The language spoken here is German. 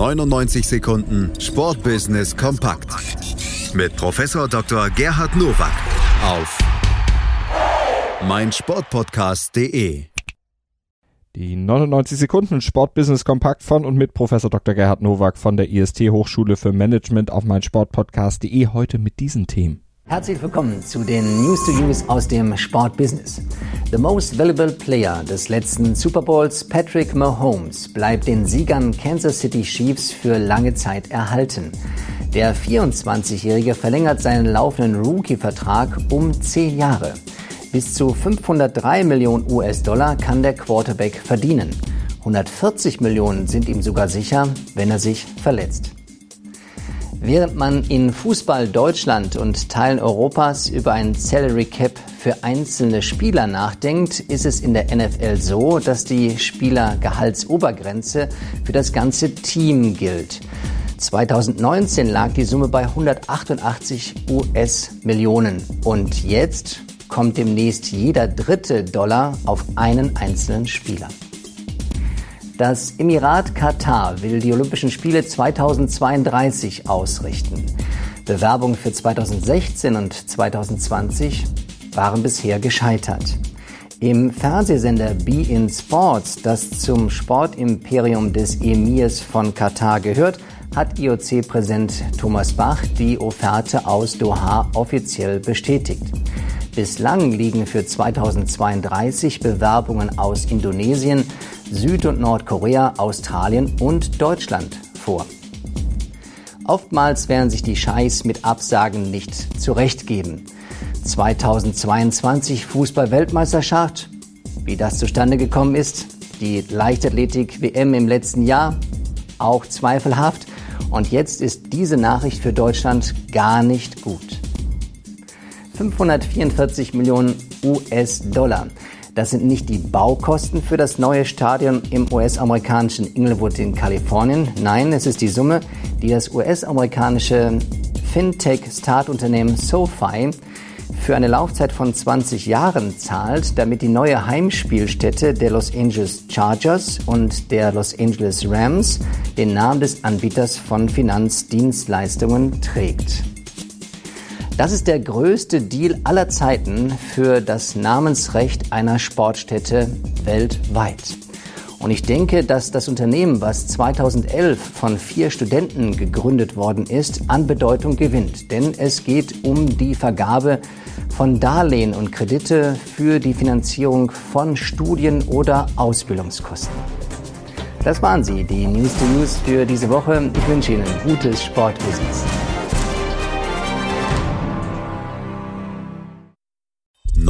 99 Sekunden Sportbusiness kompakt mit Professor Dr. Gerhard Nowak auf meinsportpodcast.de. Die 99 Sekunden Sportbusiness kompakt von und mit Professor Dr. Gerhard Nowak von der IST Hochschule für Management auf meinsportpodcast.de heute mit diesen Themen. Herzlich willkommen zu den News to Use aus dem Sportbusiness. The most valuable player des letzten Super Bowls, Patrick Mahomes, bleibt den Siegern Kansas City Chiefs für lange Zeit erhalten. Der 24-Jährige verlängert seinen laufenden Rookie-Vertrag um 10 Jahre. Bis zu 503 Millionen US-Dollar kann der Quarterback verdienen. 140 Millionen sind ihm sogar sicher, wenn er sich verletzt. Während man in Fußball Deutschland und Teilen Europas über ein Salary Cap für einzelne Spieler nachdenkt, ist es in der NFL so, dass die Spielergehaltsobergrenze für das ganze Team gilt. 2019 lag die Summe bei 188 US-Millionen und jetzt kommt demnächst jeder dritte Dollar auf einen einzelnen Spieler. Das Emirat Katar will die Olympischen Spiele 2032 ausrichten. Bewerbungen für 2016 und 2020 waren bisher gescheitert. Im Fernsehsender Be in Sports, das zum Sportimperium des Emirs von Katar gehört, hat IOC-Präsident Thomas Bach die Offerte aus Doha offiziell bestätigt. Bislang liegen für 2032 Bewerbungen aus Indonesien, Süd- und Nordkorea, Australien und Deutschland vor. Oftmals werden sich die Scheiß mit Absagen nicht zurechtgeben. 2022 Fußball-Weltmeisterschaft, wie das zustande gekommen ist, die Leichtathletik-WM im letzten Jahr, auch zweifelhaft. Und jetzt ist diese Nachricht für Deutschland gar nicht gut. 544 Millionen US-Dollar. Das sind nicht die Baukosten für das neue Stadion im US-amerikanischen Inglewood in Kalifornien. Nein, es ist die Summe, die das US-amerikanische Fintech-Startunternehmen SoFi für eine Laufzeit von 20 Jahren zahlt, damit die neue Heimspielstätte der Los Angeles Chargers und der Los Angeles Rams den Namen des Anbieters von Finanzdienstleistungen trägt. Das ist der größte Deal aller Zeiten für das Namensrecht einer Sportstätte weltweit. Und ich denke, dass das Unternehmen, was 2011 von vier Studenten gegründet worden ist, an Bedeutung gewinnt. Denn es geht um die Vergabe von Darlehen und Kredite für die Finanzierung von Studien- oder Ausbildungskosten. Das waren sie, die News to News für diese Woche. Ich wünsche Ihnen gutes Sportbusiness.